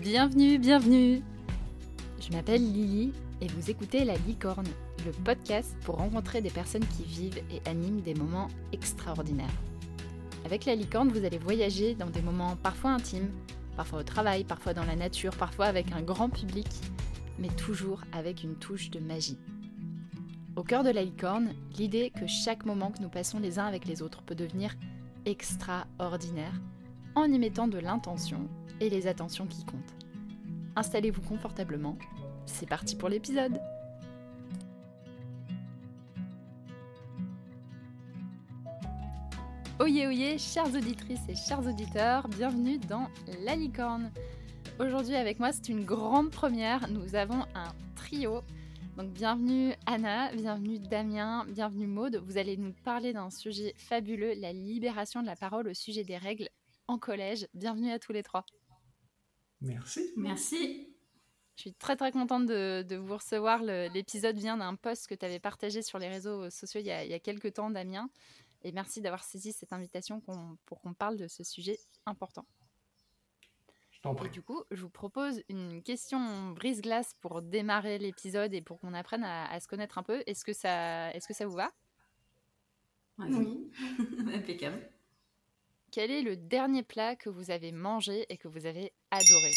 Bienvenue, bienvenue Je m'appelle Lily et vous écoutez La Licorne, le podcast pour rencontrer des personnes qui vivent et animent des moments extraordinaires. Avec La Licorne, vous allez voyager dans des moments parfois intimes, parfois au travail, parfois dans la nature, parfois avec un grand public, mais toujours avec une touche de magie. Au cœur de La Licorne, l'idée que chaque moment que nous passons les uns avec les autres peut devenir extraordinaire en y mettant de l'intention et les attentions qui comptent. Installez-vous confortablement, c'est parti pour l'épisode Oyez oyez, chères auditrices et chers auditeurs, bienvenue dans La Licorne. Aujourd'hui avec moi c'est une grande première, nous avons un trio. Donc bienvenue Anna, bienvenue Damien, bienvenue Maude. Vous allez nous parler d'un sujet fabuleux, la libération de la parole au sujet des règles en collège. Bienvenue à tous les trois. Merci. Merci. Je suis très très contente de, vous recevoir. L'épisode vient d'un post que tu avais partagé sur les réseaux sociaux il y a, quelques temps, Damien. Et merci d'avoir saisi cette invitation pour qu'on parle de ce sujet important. Je t'en prie. Et du coup, je vous propose une question brise-glace pour démarrer l'épisode et pour qu'on apprenne à, se connaître un peu. Est-ce que, ça, est -ce que ça vous va? Oui, impeccable. Quel est le dernier plat que vous avez mangé et que vous avez adoré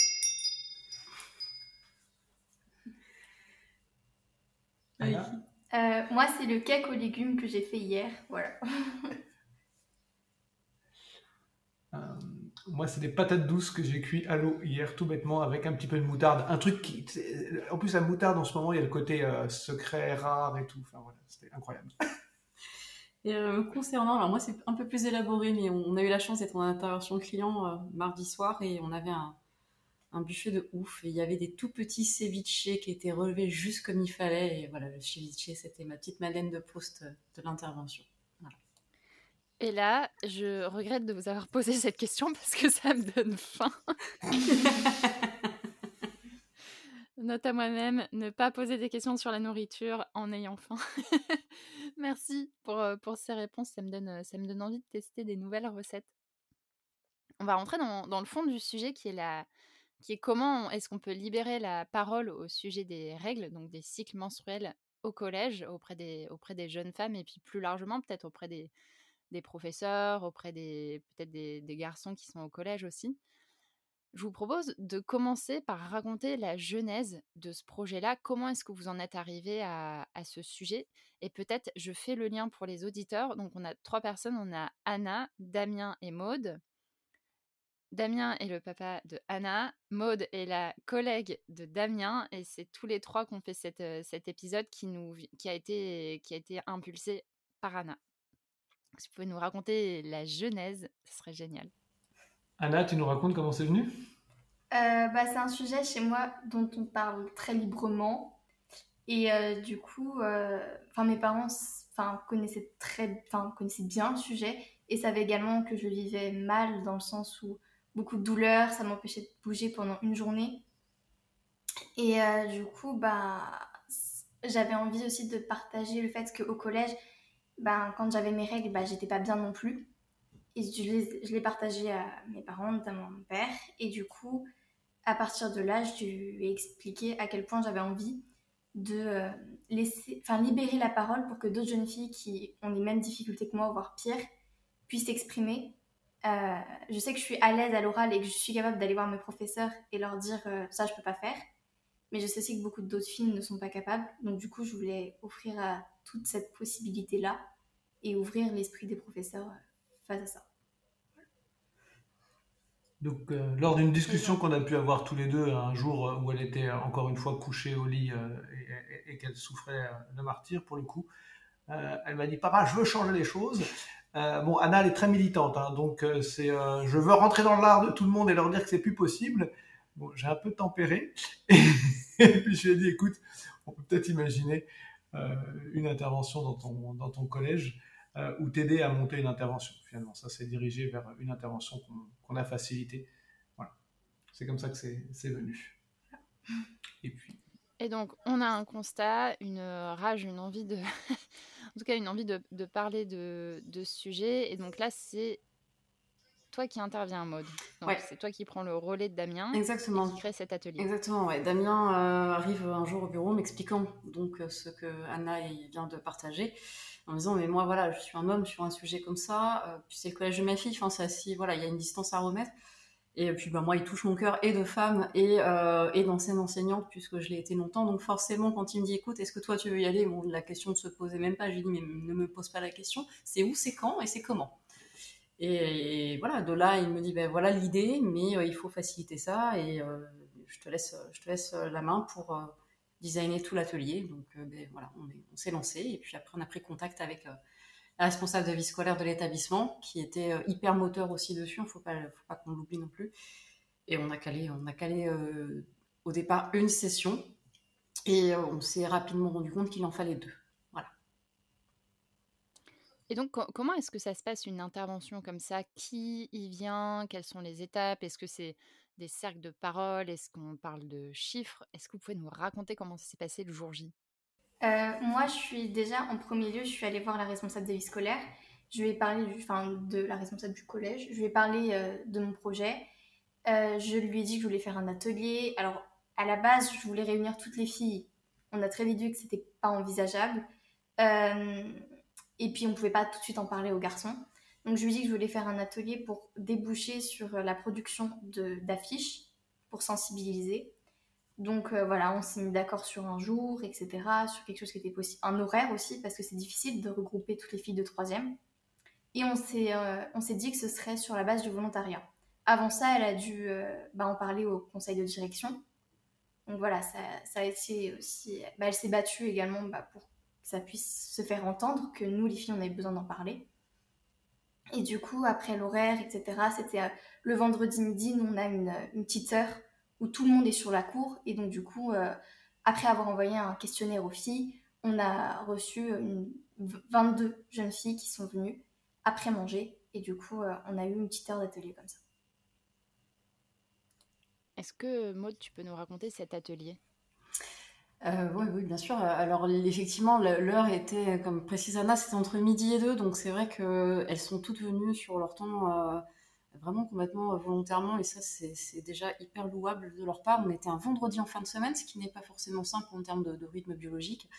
euh, Moi, c'est le cake aux légumes que j'ai fait hier. Voilà. Euh, moi, c'est des patates douces que j'ai cuit à l'eau hier, tout bêtement, avec un petit peu de moutarde. Un truc qui. En plus, la moutarde, en ce moment, il y a le côté euh, secret, rare et tout. Enfin, voilà, c'était incroyable. Et euh, concernant, alors moi c'est un peu plus élaboré, mais on, a eu la chance d'être en intervention client euh, mardi soir et on avait un, un, buffet de ouf. Et il y avait des tout petits ceviches qui étaient relevés juste comme il fallait. Et voilà, le ceviche, c'était ma petite Madeleine de Proust euh, de l'intervention. Et là, je regrette de vous avoir posé cette question parce que ça me donne faim. Note à moi-même, ne pas poser des questions sur la nourriture en ayant faim. Merci pour, euh, pour ces réponses, ça me, donne, euh, ça me donne envie de tester des nouvelles recettes. On va rentrer dans, dans le fond du sujet qui est, la, qui est comment est-ce qu'on peut libérer la parole au sujet des règles, donc des cycles menstruels au collège, auprès des, jeunes femmes et puis plus largement peut-être auprès des, des professeurs, auprès des garçons qui sont au collège aussi. Je vous propose de commencer par raconter la genèse de ce projet-là. Comment est-ce que vous en êtes arrivé à, ce sujet? Et peut-être, je fais le lien pour les auditeurs. Donc, on a trois personnes. On a Anna, Damien et Maude. Damien est le papa de Anna. Maude est la collègue de Damien. Et c'est tous les trois qu'on fait euh, cet épisode qui, nous, qui, a été, qui a été impulsé par Anna. Si vous pouvez nous raconter la genèse, ce serait génial. Anna, tu nous racontes comment c'est venu? Euh, bah, C'est un sujet chez moi dont on parle très librement. Et euh, du coup, euh, mes parents connaissaient, très, connaissaient bien le sujet et savaient également que je vivais mal dans le sens où beaucoup de douleurs, ça m'empêchait de bouger pendant une journée. Et du coup, bah, j'avais envie aussi de partager le fait qu'au collège, ben, quand j'avais mes règles, bah, j'étais pas bien non plus. Et je l'ai partagé à mes parents, notamment à mon père. Et du coup, à partir de là, je lui ai expliqué à quel point j'avais envie de euh, laisser, enfin, libérer la parole pour que d'autres jeunes filles qui ont les mêmes difficultés que moi, voire pire, puissent s'exprimer. Euh, je sais que je suis à l'aise à l'oral et que je suis capable d'aller voir mes professeurs et leur dire euh, ça, je peux pas faire. Mais je sais aussi que beaucoup d'autres filles ne sont pas capables. Donc, du coup, je voulais offrir à toute cette possibilité-là et ouvrir l'esprit des professeurs face à ça. Donc, euh, lors d'une discussion qu'on a pu avoir tous les deux un jour euh, où elle était euh, encore une fois couchée au lit et, qu'elle souffrait de martyr pour le coup, elle m'a dit Papa, je veux changer les choses. Bon, Anna, elle est très militante, hein, donc c'est je veux rentrer dans l'art de tout le monde et leur dire que c'est plus possible. Bon, j'ai un peu tempéré. Et, puis je lui ai dit Écoute, on peut peut-être imaginer une intervention dans ton, dans ton collège euh, ou t'aider à monter une intervention. Finalement, ça s'est dirigé vers une intervention qu'on a facilitée. Voilà. C'est comme ça que c'est venu. Et puis. Et donc, on a un constat, une rage, une envie de. en tout cas, une envie de, de parler de, de, ce sujet. Et donc là, c'est toi qui interviens, Maude. Ouais. C'est toi qui prends le relais de Damien Exactement. et qui crée cet atelier. Exactement, ouais. Damien euh, arrive un jour au bureau m'expliquant donc euh, ce que Anna vient de partager, en me disant mais moi voilà, je suis un homme sur un sujet comme ça, euh, puis c'est le collège de ma fille, enfin c'est assis, voilà, il y a une distance à remettre. Et puis bah, moi, il touche mon cœur et de femme et, euh, et d'ancienne enseignante, puisque je l'ai été longtemps. Donc forcément, quand il me dit écoute, est-ce que toi tu veux y aller? Bon, La question ne se posait même pas. Je lui dis mais ne me pose pas la question. C'est où, c'est quand et c'est comment? Et, voilà, de là, il me dit ben voilà l'idée, mais euh, il faut faciliter ça et euh, je te laisse, je te laisse euh, la main pour designer tout l'atelier. Donc ben, voilà, on est- on s'est lancé et puis après on a pris contact avec responsable de vie scolaire de l'établissement, qui était euh, hyper moteur aussi dessus, il ne faut pas, qu'on l'oublie non plus. Et on a calé, on a calé euh, au départ une session, et euh, on s'est rapidement rendu compte qu'il en fallait deux. Et donc, co- comment est-ce que ça se passe une intervention comme ça? Qui y vient? Quelles sont les étapes? Est-ce que c'est des cercles de parole? Est-ce qu'on parle de chiffres? Est-ce que vous pouvez nous raconter comment ça s'est passé le jour J? Euh, moi, je suis déjà en premier lieu, je suis allée voir la responsable des vies scolaires. Je lui ai parlé enfin, de la responsable du collège. Je lui ai euh, de mon projet. Euh, je lui ai dit que je voulais faire un atelier. Alors, à la base, je voulais réunir toutes les filles. On a très vite vu que c'était pas envisageable. Et puis, on pouvait pas tout de suite en parler aux garçons. Donc, je lui ai dit que je voulais faire un atelier pour déboucher sur la production d'affiches, pour sensibiliser. Donc euh, voilà, on s'est mis d'accord sur un jour, etc., sur quelque chose qui était possible, un horaire aussi, parce que c'est difficile de regrouper toutes les filles de troisième. Et on s'est euh, dit que ce serait sur la base du volontariat. Avant ça, elle a dû euh, bah, en parler au conseil de direction. Donc voilà, ça, ça a été aussi... bah, elle s'est battue également bah, pour que ça puisse se faire entendre, que nous, les filles, on avait besoin d'en parler. Et du coup, après l'horaire, etc., c'était le vendredi midi, nous, on a une, une petite heure où tout le monde est sur la cour. Et donc, du coup, euh, après avoir envoyé un questionnaire aux filles, on a reçu une, 22 jeunes filles qui sont venues après manger. Et du coup, euh, on a eu une petite heure d'atelier comme ça. Est-ce que, Maud, tu peux nous raconter cet atelier? Euh, oui, oui, bien sûr. Alors, effectivement, l'heure était, comme précise Anna, c'était entre midi et deux, donc c'est vrai qu'elles sont toutes venues sur leur temps euh, vraiment complètement euh, volontairement, et ça, c'est déjà hyper louable de leur part. On était un vendredi en fin de semaine, ce qui n'est pas forcément simple en termes de, rythme biologique.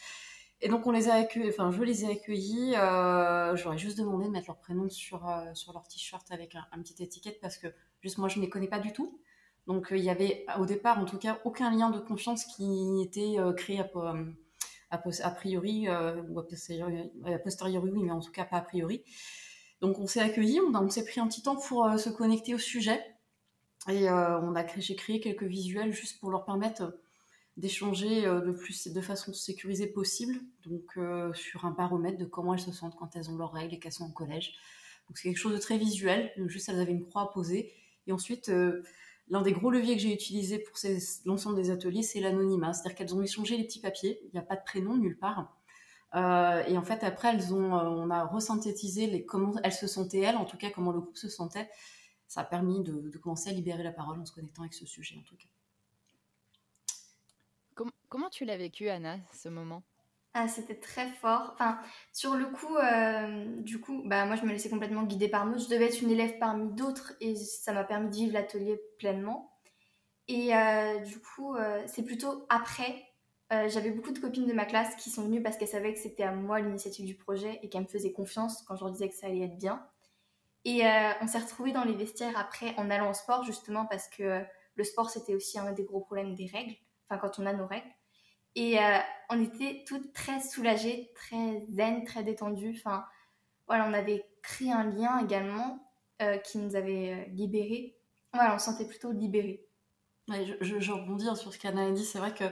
Et donc, on les a accueillis, enfin, je les ai accueillis. Euh, J'aurais juste demandé de mettre leur prénom sur, euh, sur leur t-shirt avec un, un petit étiquette parce que, juste moi, je ne les connais pas du tout. Donc, euh, il y avait au départ, en tout cas, aucun lien de confiance qui était euh, créé à, euh, a, priori, euh, ou a posteriori, oui, mais en tout cas pas a priori. Donc, on s'est accueillis, on, s'est pris un petit temps pour euh, se connecter au sujet. Et euh, on a j'ai créé quelques visuels juste pour leur permettre euh, d'échanger plus de façon sécurisée possible, donc sur un baromètre de comment elles se sentent quand elles ont leurs règles et qu'elles sont au collège. Donc c'est quelque chose de très visuel, juste elles avaient une croix à poser. Et ensuite, l'un des gros leviers que j'ai utilisé pour l'ensemble des ateliers, c'est l'anonymat, c'est-à-dire qu'elles ont échangé les petits papiers, il n'y a pas de prénom nulle part. Euh, et en fait, après, elles ont, euh, on a resynthétisé les, comment elles se sentaient, elles, en tout cas, comment le groupe se sentait. Ça a permis de, de commencer à libérer la parole en se connectant avec ce sujet, en tout cas. Com- Comment tu l'as vécu, Anna, ce moment? Ah, c'était très fort. Enfin, sur le coup, euh, du coup, bah, moi, je me laissais complètement guider par Maud. Je devais être une élève parmi d'autres et ça m'a permis de vivre l'atelier pleinement. Et euh, du coup, euh, c'est plutôt après. Euh, J'avais beaucoup de copines de ma classe qui sont venues parce qu'elles savaient que c'était à moi l'initiative du projet et qu'elles me faisaient confiance quand je leur disais que ça allait être bien. Et euh, on s'est retrouvés dans les vestiaires après en allant au sport, justement parce que euh, le sport, c'était aussi un des gros problèmes des règles, enfin quand on a nos règles. Et on était toutes très soulagées, très zen, très détendues. Enfin, voilà, on avait créé un lien également qui nous avait libérés. Voilà, on se sentait plutôt libérés. Je, rebondis sur ce qu'Anna a dit. C'est vrai que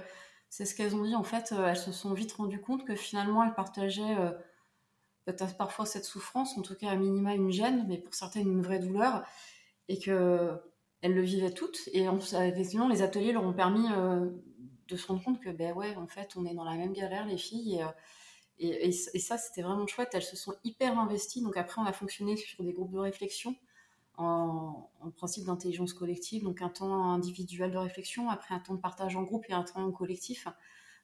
c'est ce qu'elles ont dit. En fait, euh, elles se sont vite rendues compte que finalement, elles partageaient euh, peut-être parfois cette souffrance, en tout cas à minima une gêne, mais pour certaines une vraie douleur, et que elles le vivaient toutes. Et on, effectivement, les ateliers leur ont permis euh, de se rendre compte que, ben ouais, en fait, on est dans la même galère, les filles. Et, et ça, c'était vraiment chouette. Elles se sont hyper investies. Donc après, on a fonctionné sur des groupes de réflexion en, en principe d'intelligence collective, donc un temps individuel de réflexion, après un temps de partage en groupe et un temps collectif,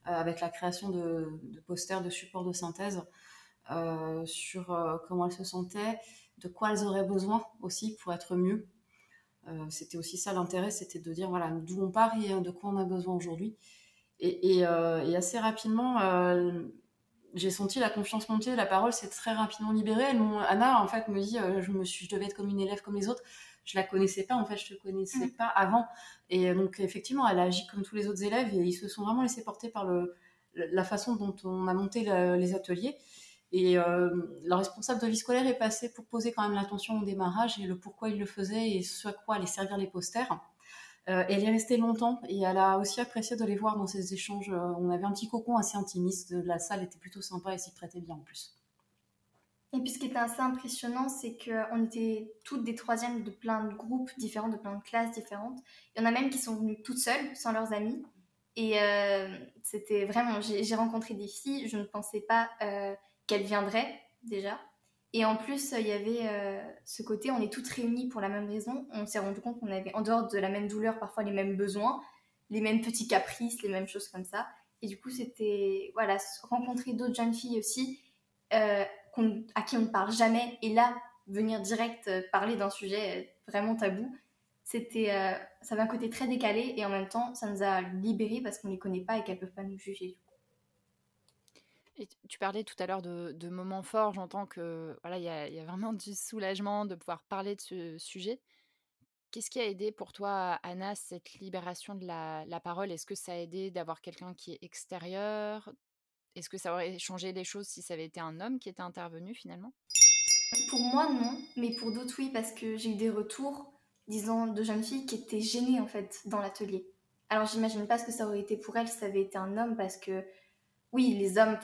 euh, avec la création de, posters de support de synthèse euh, sur euh, comment elles se sentaient, de quoi elles auraient besoin aussi pour être mieux. c'était aussi ça l'intérêt, c'était de dire voilà d'où on part et de quoi on a besoin aujourd'hui. Et, assez rapidement, j'ai senti la confiance monter, la parole s'est très rapidement libérée. Anna, en fait, me dit, je, me suis, je devais être comme une élève comme les autres je la connaissais pas, en fait, je te connaissais pas avant. Et euh, donc, effectivement, elle a agi comme tous les autres élèves et ils se sont vraiment laissés porter par le, la façon dont on a monté les ateliers. Et euh, le responsable de vie scolaire est passé pour poser quand même l'attention au démarrage et le pourquoi il le faisait et ce à quoi allaient servir les posters. Euh, elle est restée longtemps et elle a aussi apprécié de les voir dans ces échanges. On avait un petit cocon assez intimiste. La salle était plutôt sympa et s'y prêtait bien en plus. Et puis ce qui était assez impressionnant, c'est qu'on était toutes des troisièmes de plein de groupes différents, de plein de classes différentes. Il y en a même qui sont venues toutes seules, sans leurs amis. Et euh, c'était vraiment, j'ai rencontré des filles, je ne pensais pas euh, qu'elles viendraient déjà. Et en plus, il y avait euh, ce côté, on est toutes réunies pour la même raison. On s'est rendu compte qu'on avait, en dehors de la même douleur, parfois les mêmes besoins, les mêmes petits caprices, les mêmes choses comme ça. Et du coup, c'était, voilà, rencontrer d'autres jeunes filles aussi à qui on ne parle jamais, et là, venir direct euh, parler d'un sujet euh, vraiment tabou, c'était, euh, ça avait un côté très décalé, et en même temps, ça nous a libérés parce qu'on ne les connaît pas et qu'elles ne peuvent pas nous juger. Tu parlais tout à l'heure de, moments forts, j'entends que voilà, il y, a vraiment du soulagement de pouvoir parler de ce sujet. Qu'est-ce qui a aidé pour toi, Anna, cette libération de la, la parole? Est-ce que ça a aidé d'avoir quelqu'un qui est extérieur, est-ce que ça aurait changé les choses si ça avait été un homme qui était intervenu finalement? Pour moi, non, mais pour d'autres, oui, parce que j'ai eu des retours, disant de jeunes filles qui étaient gênées en fait dans l'atelier. Alors j'imagine pas ce que ça aurait été pour elles si ça avait été un homme, parce que oui, les hommes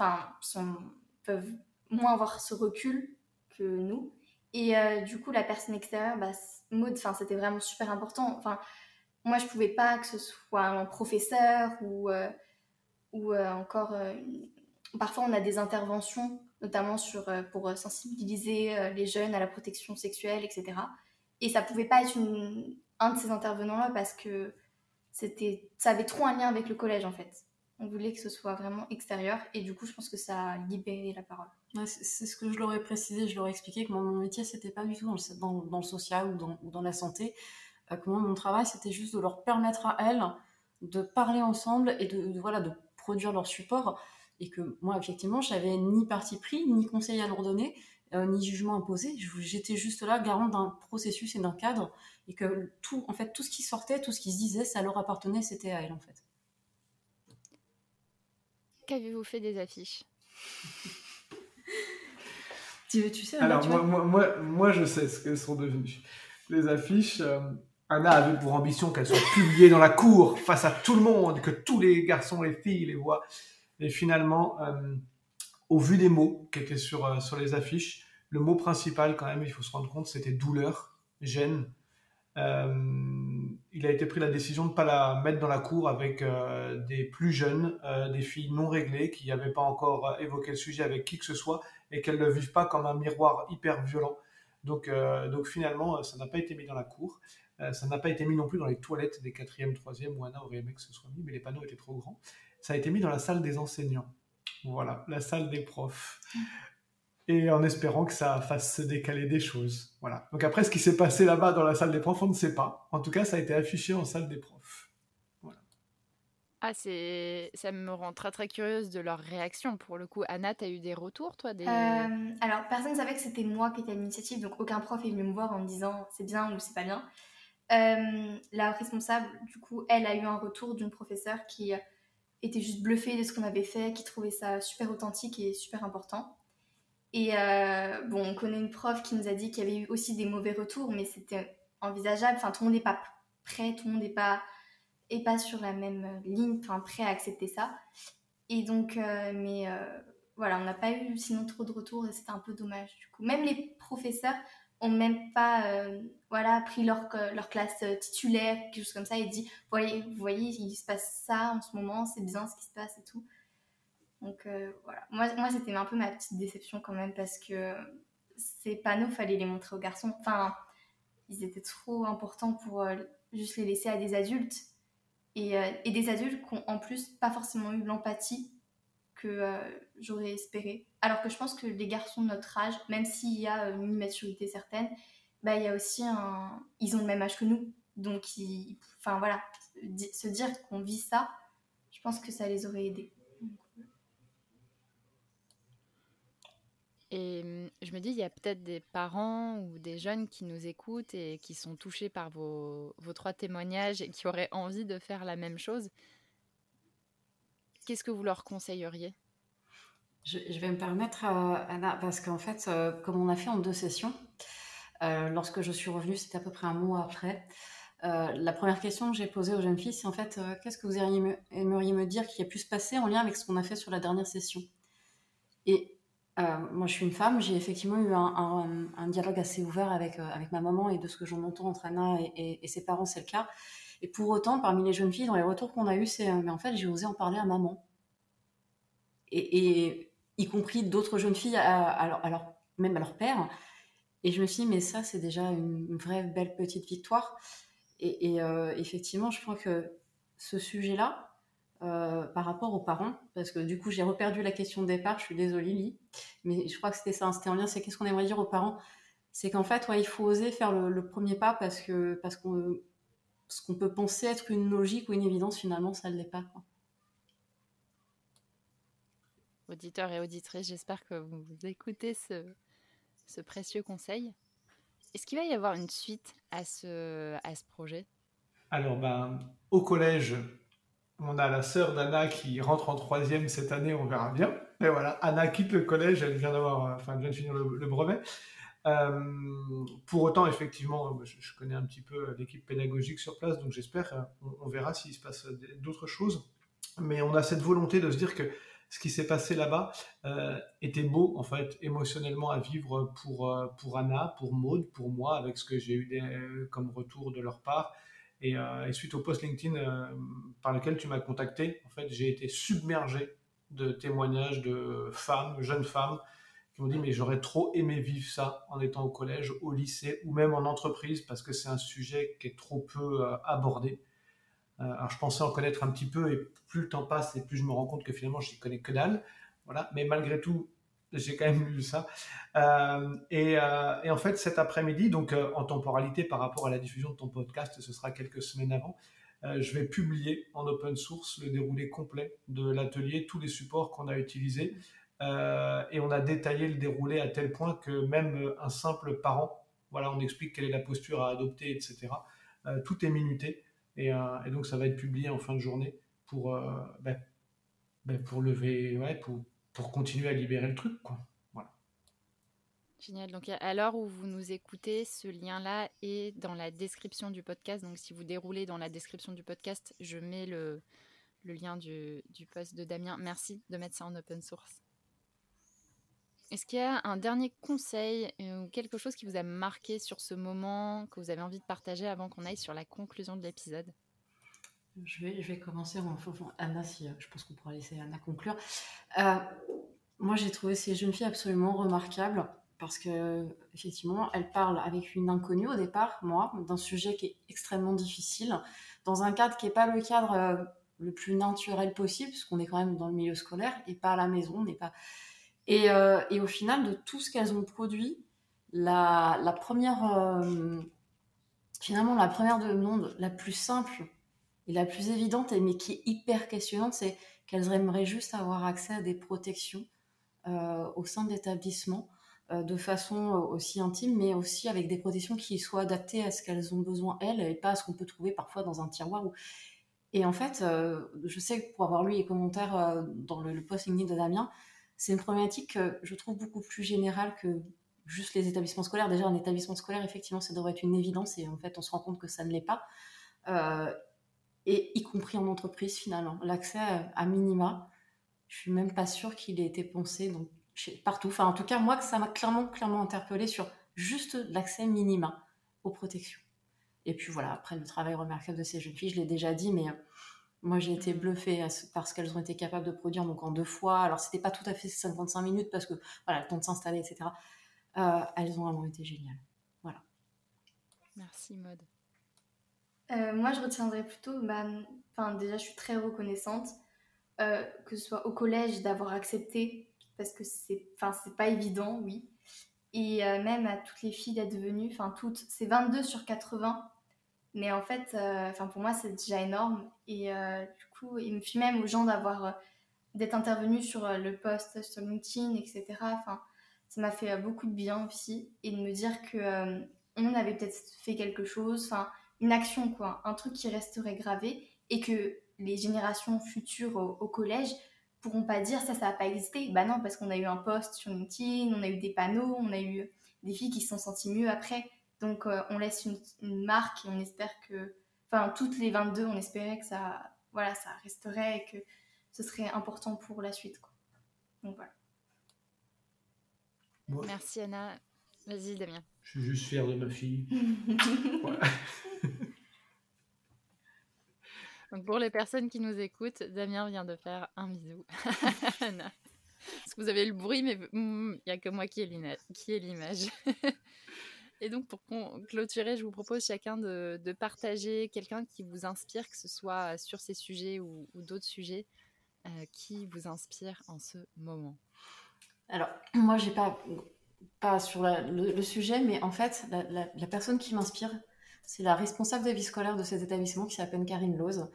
peuvent moins avoir ce recul que nous. Et euh, du coup, la personne extérieure, bah, Maud, c'était vraiment super important. Enfin, moi, je pouvais pas que ce soit un professeur ou, euh, ou euh, encore Parfois, on a des interventions, notamment sur, pour sensibiliser les jeunes à la protection sexuelle, etc. Et ça pouvait pas être un de ces intervenants-là parce que ça avait trop un lien avec le collège, en fait. On voulait que ce soit vraiment extérieur et du coup, je pense que ça a libéré la parole. c'est ce que je leur ai précisé, je leur ai expliqué que mon métier, c'était pas du tout dans le, social ou dans, la santé. que moi, mon travail, c'était juste de leur permettre à elles de parler ensemble et de, voilà, de produire leur support et que moi, effectivement, j'avais ni parti pris, ni conseil à leur donner, euh, ni jugement imposé. J'étais juste là, garant d'un processus et d'un cadre, et que tout, en fait, tout ce qui sortait, tout ce qui se disait, ça leur appartenait, c'était à elles, en fait. Qu'avez-vous fait des affiches tu, tu, sais, Alors, moi, moi, moi, je sais ce qu'elles sont devenues. Les affiches, euh, Anna avait pour ambition qu'elles soient publiées dans la cour, face à tout le monde, que tous les garçons et filles les voient. Et finalement, euh, au vu des mots qui étaient sur, euh, sur les affiches, le mot principal, quand même, il faut se rendre compte, c'était douleur, gêne. Euh, il a été pris la décision de ne pas la mettre dans la cour avec des plus jeunes, des filles non réglées qui n'avaient pas encore évoqué le sujet avec qui que ce soit et qu'elles ne vivent pas comme un miroir hyper violent. Donc, donc finalement, ça n'a pas été mis dans la cour. ça n'a pas été mis non plus dans les toilettes des 4e, 3e où Anna aurait aimé que ce soit mis, mais les panneaux étaient trop grands ça a été mis dans la salle des enseignants. Voilà, la salle des profs. Et en espérant que ça fasse se décaler des choses. Voilà. Donc après, ce qui s'est passé là-bas dans la salle des profs, on ne sait pas. En tout cas, ça a été affiché en salle des profs. Voilà. Ah, c'est... ça me rend très très curieuse de leur réaction. Pour le coup, Anna, tu as eu des retours, toi des... Euh, alors, personne ne savait que c'était moi qui étais à l'initiative, donc aucun prof est venu me voir en me disant c'est bien ou c'est pas bien. Euh, la responsable, du coup, elle a eu un retour d'une professeure qui était juste bluffé de ce qu'on avait fait, qui trouvait ça super authentique et super important. Et euh, bon, on connaît une prof qui nous a dit qu'il y avait eu aussi des mauvais retours, mais c'était envisageable. Enfin, tout le monde n'est pas prêt, tout le monde n'est pas, est pas sur la même ligne, enfin, prêt à accepter ça. Et donc, euh, mais euh, voilà, on n'a pas eu sinon trop de retours et c'était un peu dommage du coup. Même les professeurs ont même pas voilà, pris leur, leur classe titulaire, quelque chose comme ça, et dit voyez, Vous voyez, il se passe ça en ce moment, c'est bien ce qui se passe et tout. Donc euh, voilà, moi, moi c'était un peu ma petite déception quand même parce que ces panneaux, fallait les montrer aux garçons. Enfin, ils étaient trop importants pour juste les laisser à des adultes. Et, et des adultes qui ont en plus pas forcément eu l'empathie que j'aurais espéré. Alors que je pense que les garçons de notre âge, même s'il y a une immaturité certaine, bah, il y a aussi un... Ils ont le même âge que nous. Donc, enfin voilà, se dire qu'on vit ça, je pense que ça les aurait aidés. Et mmh, je me dis, il y a peut-être des parents ou des jeunes qui nous écoutent et qui sont touchés par vos, vos trois témoignages et qui auraient envie de faire la même chose. Qu'est-ce que vous leur conseilleriez? Je, vais me permettre, euh, Anna, parce qu'en fait, euh, comme on a fait en deux sessions, euh, lorsque je suis revenue, c'était à peu près un mois après, la première question que j'ai posée aux jeunes filles, c'est en fait, qu'est-ce que vous aimeriez me dire qui a pu se passer en lien avec ce qu'on a fait sur la dernière session? Et moi, je suis une femme, j'ai effectivement eu un, dialogue assez ouvert avec, avec ma maman et de ce que j'en entends entre Anna et, ses parents, c'est le cas. Et pour autant, parmi les jeunes filles, dans les retours qu'on a eus, c'est mais en fait, j'ai osé en parler à maman. Et, y compris d'autres jeunes filles, à, même à leur père. Et je me suis dit, mais ça, c'est déjà une, vraie belle petite victoire. Et, euh, effectivement, je crois que ce sujet-là, euh, par rapport aux parents, parce que du coup, j'ai reperdu la question de départ, je suis désolée, Lily, mais je crois que c'était ça, hein, c'était en lien, c'est qu'est-ce qu'on aimerait dire aux parents? C'est qu'en fait, ouais, il faut oser faire le, premier pas parce que parce qu'on ce qu'on peut penser être une logique ou une évidence, finalement, ça ne l'est pas. Quoi auditeurs et auditrices, j'espère que vous écoutez ce, ce précieux conseil. Est-ce qu'il va y avoir une suite à ce, à ce projet? Alors, ben, au collège, on a la sœur d'Anna qui rentre en troisième cette année, on verra bien. Mais voilà, Anna quitte le collège, elle vient d'avoir, enfin, vient de finir le, brevet. Euh, pour autant, effectivement, je, connais un petit peu l'équipe pédagogique sur place, donc j'espère, euh, on, on verra s'il se passe d'autres choses. Mais on a cette volonté de se dire que ce qui s'est passé là-bas euh, était beau, en fait, émotionnellement à vivre pour, euh, pour Anna, pour Maude, pour moi, avec ce que j'ai eu euh, comme retour de leur part. Et, suite au post LinkedIn par lequel tu m'as contacté, en fait, j'ai été submergé de témoignages de femmes, jeunes femmes, qui m'ont dit mais j'aurais trop aimé vivre ça en étant au collège, au lycée ou même en entreprise parce que c'est un sujet qui est trop peu abordé. Euh, alors je pensais en connaître un petit peu et plus le temps passe et plus je me rends compte que finalement je n'y connais que dalle. Voilà, mais malgré tout, j'ai quand même lu ça. Euh, euh, et, en fait, cet après-midi, donc en temporalité par rapport à la diffusion de ton podcast, ce sera quelques semaines avant, je vais publier en open source le déroulé complet de l'atelier, tous les supports qu'on a utilisés. et on a détaillé le déroulé à tel point que même un simple parent, voilà, on explique quelle est la posture à adopter, etc. tout est minuté. Euh, et, donc, ça va être publié en fin de journée pour, euh, ben, ben, pour lever, ouais, pour, pour continuer à libérer le truc, quoi. Voilà. Génial. Donc, à l'heure où vous nous écoutez, ce lien-là est dans la description du podcast. Donc, si vous déroulez dans la description du podcast, je mets le, lien du, du post de Damien. Merci de mettre ça en open source. Est-ce qu'il y a un dernier conseil euh, ou quelque chose qui vous a marqué sur ce moment, que vous avez envie de partager avant qu'on aille sur la conclusion de l'épisode? Je vais, commencer. Anna, si, euh, je pense qu'on pourra laisser Anna conclure. Euh, moi, j'ai trouvé ces jeunes filles absolument remarquables parce que effectivement, elles parlent avec une inconnue au départ, moi, d'un sujet qui est extrêmement difficile, dans un cadre qui n'est pas le cadre le plus naturel possible, parce qu'on est quand même dans le milieu scolaire et pas à la maison, pas euh, et, au final, de tout ce qu'elles ont produit, la, première, euh, finalement, la première de monde, la plus simple et la plus évidente, mais qui est hyper questionnante, c'est qu'elles aimeraient juste avoir accès à des protections euh, au sein de l'établissement de façon aussi intime, mais aussi avec des protections qui soient adaptées à ce qu'elles ont besoin elles et pas à ce qu'on peut trouver parfois dans un tiroir. Et en fait, je sais pour avoir lu les commentaires dans le, le post LinkedIn de Damien, c'est une problématique que je trouve beaucoup plus générale que juste les établissements scolaires. Déjà, un établissement scolaire, effectivement, ça devrait être une évidence et en fait, on se rend compte que ça ne l'est pas. Euh, et y compris en entreprise, finalement. L'accès à, minima, je suis même pas sûre qu'il ait été pensé donc, partout. Enfin, en tout cas, moi, ça m'a clairement, clairement interpellé sur juste l'accès minima aux protections. Et puis voilà, après le travail remarquable de ces jeunes filles, je l'ai déjà dit, mais moi, j'ai été bluffée par ce qu'elles ont été capables de produire donc en deux fois. Alors, c'était pas tout à fait 55 minutes parce que voilà, le temps de s'installer, etc. Euh, elles ont vraiment été géniales. Voilà. Merci, Maude. Euh, moi, je retiendrai plutôt, bah, déjà, je suis très reconnaissante que ce soit au collège, d'avoir accepté, parce que c'est pas évident, oui. Et même à toutes les filles d'être venues, enfin toutes, c'est 22 sur 80. Mais en fait, enfin pour moi, c'est déjà énorme. Et du coup, il me fait même aux gens d'avoir d'être intervenus sur le post sur LinkedIn, etc. Enfin, ça m'a fait beaucoup de bien aussi et de me dire que on avait peut-être fait quelque chose, enfin une action quoi, un truc qui resterait gravé et que les générations futures au, collège pourront pas dire ça ça n'a pas existé. Bah non parce qu'on a eu un post sur LinkedIn, on a eu des panneaux, on a eu des filles qui se sont senties mieux après. Donc on laisse une, marque et on espère que enfin toutes les 22 on espérait que ça voilà ça resterait et que ce serait important pour la suite quoi. Donc voilà. Merci Anna. Vas-y Damien. Je suis juste fier de ma fille. Donc pour les personnes qui nous écoutent, Damien vient de faire un bisou. Parce que vous avez le bruit, mais hmm, il n'y a que moi qui ai l'image. Et donc pour clôturer, je vous propose chacun de, partager quelqu'un qui vous inspire, que ce soit sur ces sujets ou, d'autres sujets, euh, qui vous inspire en ce moment. Alors, moi, j'ai pas, pas sur le, sujet, mais en fait, la, personne qui m'inspire, c'est la responsable de vie scolaire de cet établissement qui s'appelle Karine Lose,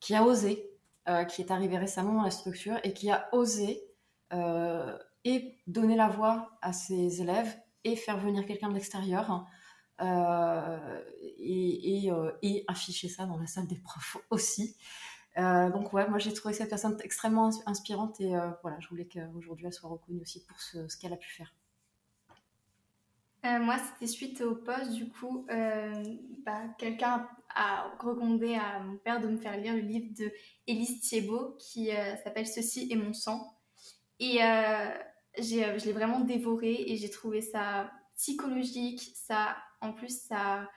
qui a osé, euh, qui est arrivée récemment dans la structure et qui a osé euh, et donner la voix à ses élèves et faire venir quelqu'un de l'extérieur euh, et, afficher ça dans la salle des profs aussi. Donc ouais, moi j'ai trouvé cette personne extrêmement inspirante et voilà, je voulais qu'aujourd'hui elle soit reconnue aussi pour ce, qu'elle a pu faire. Euh, moi, c'était suite au poste, du coup, bah, quelqu'un a recommandé à mon père de me faire lire le livre de Élise Thiebaud qui s'appelle Ceci est mon sang. Et je l'ai vraiment dévoré et j'ai trouvé ça psychologique, ça, en plus, ça,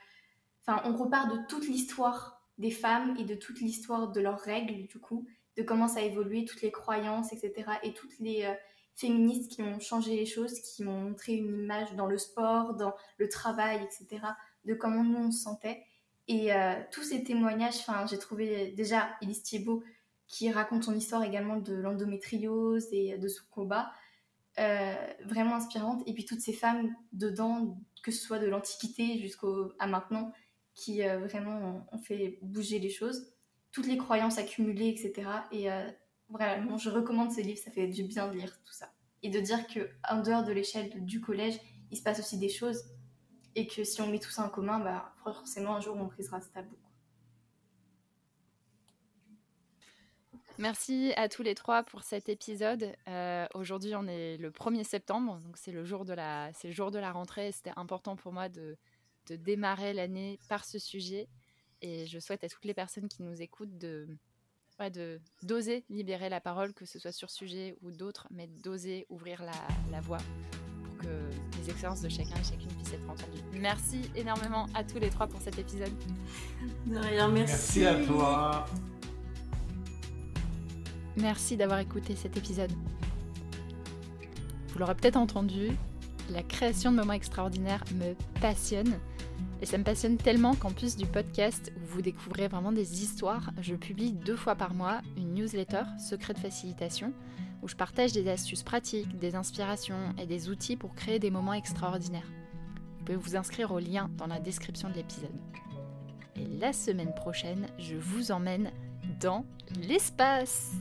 enfin, on repart de toute l'histoire des femmes et de toute l'histoire de leurs règles, du coup, de comment ça a évolué, toutes les croyances, etc. Et toutes les euh, féministes qui ont changé les choses, qui m'ont montré une image dans le sport, dans le travail, etc., de comment nous on se sentait. Et euh, tous ces témoignages, j'ai trouvé déjà Elise Thiebaud qui raconte son histoire également de l'endométriose et de son combat, euh, vraiment inspirante. Et puis toutes ces femmes dedans, que ce soit de l'Antiquité jusqu'à maintenant, qui euh, vraiment ont fait bouger les choses, toutes les croyances accumulées, etc. Et vraiment, je recommande ce livre, ça fait du bien de lire tout ça. Et de dire qu'en dehors de l'échelle du collège, il se passe aussi des choses et que si on met tout ça en commun, bah, forcément un jour on brisera ce tabou. Merci à tous les trois pour cet épisode. Euh, aujourd'hui, on est le 1er septembre, donc c'est le jour de la, le jour de la rentrée. C'était important pour moi de démarrer l'année par ce sujet. Et je souhaite à toutes les personnes qui nous écoutent de de d'oser libérer la parole, que ce soit sur sujet ou d'autres, mais d'oser ouvrir la, la voie pour que les expériences de chacun et chacune puissent être entendues. Merci énormément à tous les trois pour cet épisode. De rien, merci. Merci à toi. Merci d'avoir écouté cet épisode. Vous l'aurez peut-être entendu, la création de moments extraordinaires me passionne. Et ça me passionne tellement qu'en plus du podcast où vous découvrez vraiment des histoires, je publie deux fois par mois une newsletter, Secret de Facilitation, où je partage des astuces pratiques, des inspirations et des outils pour créer des moments extraordinaires. Vous pouvez vous inscrire au lien dans la description de l'épisode. Et la semaine prochaine, je vous emmène dans l'espace.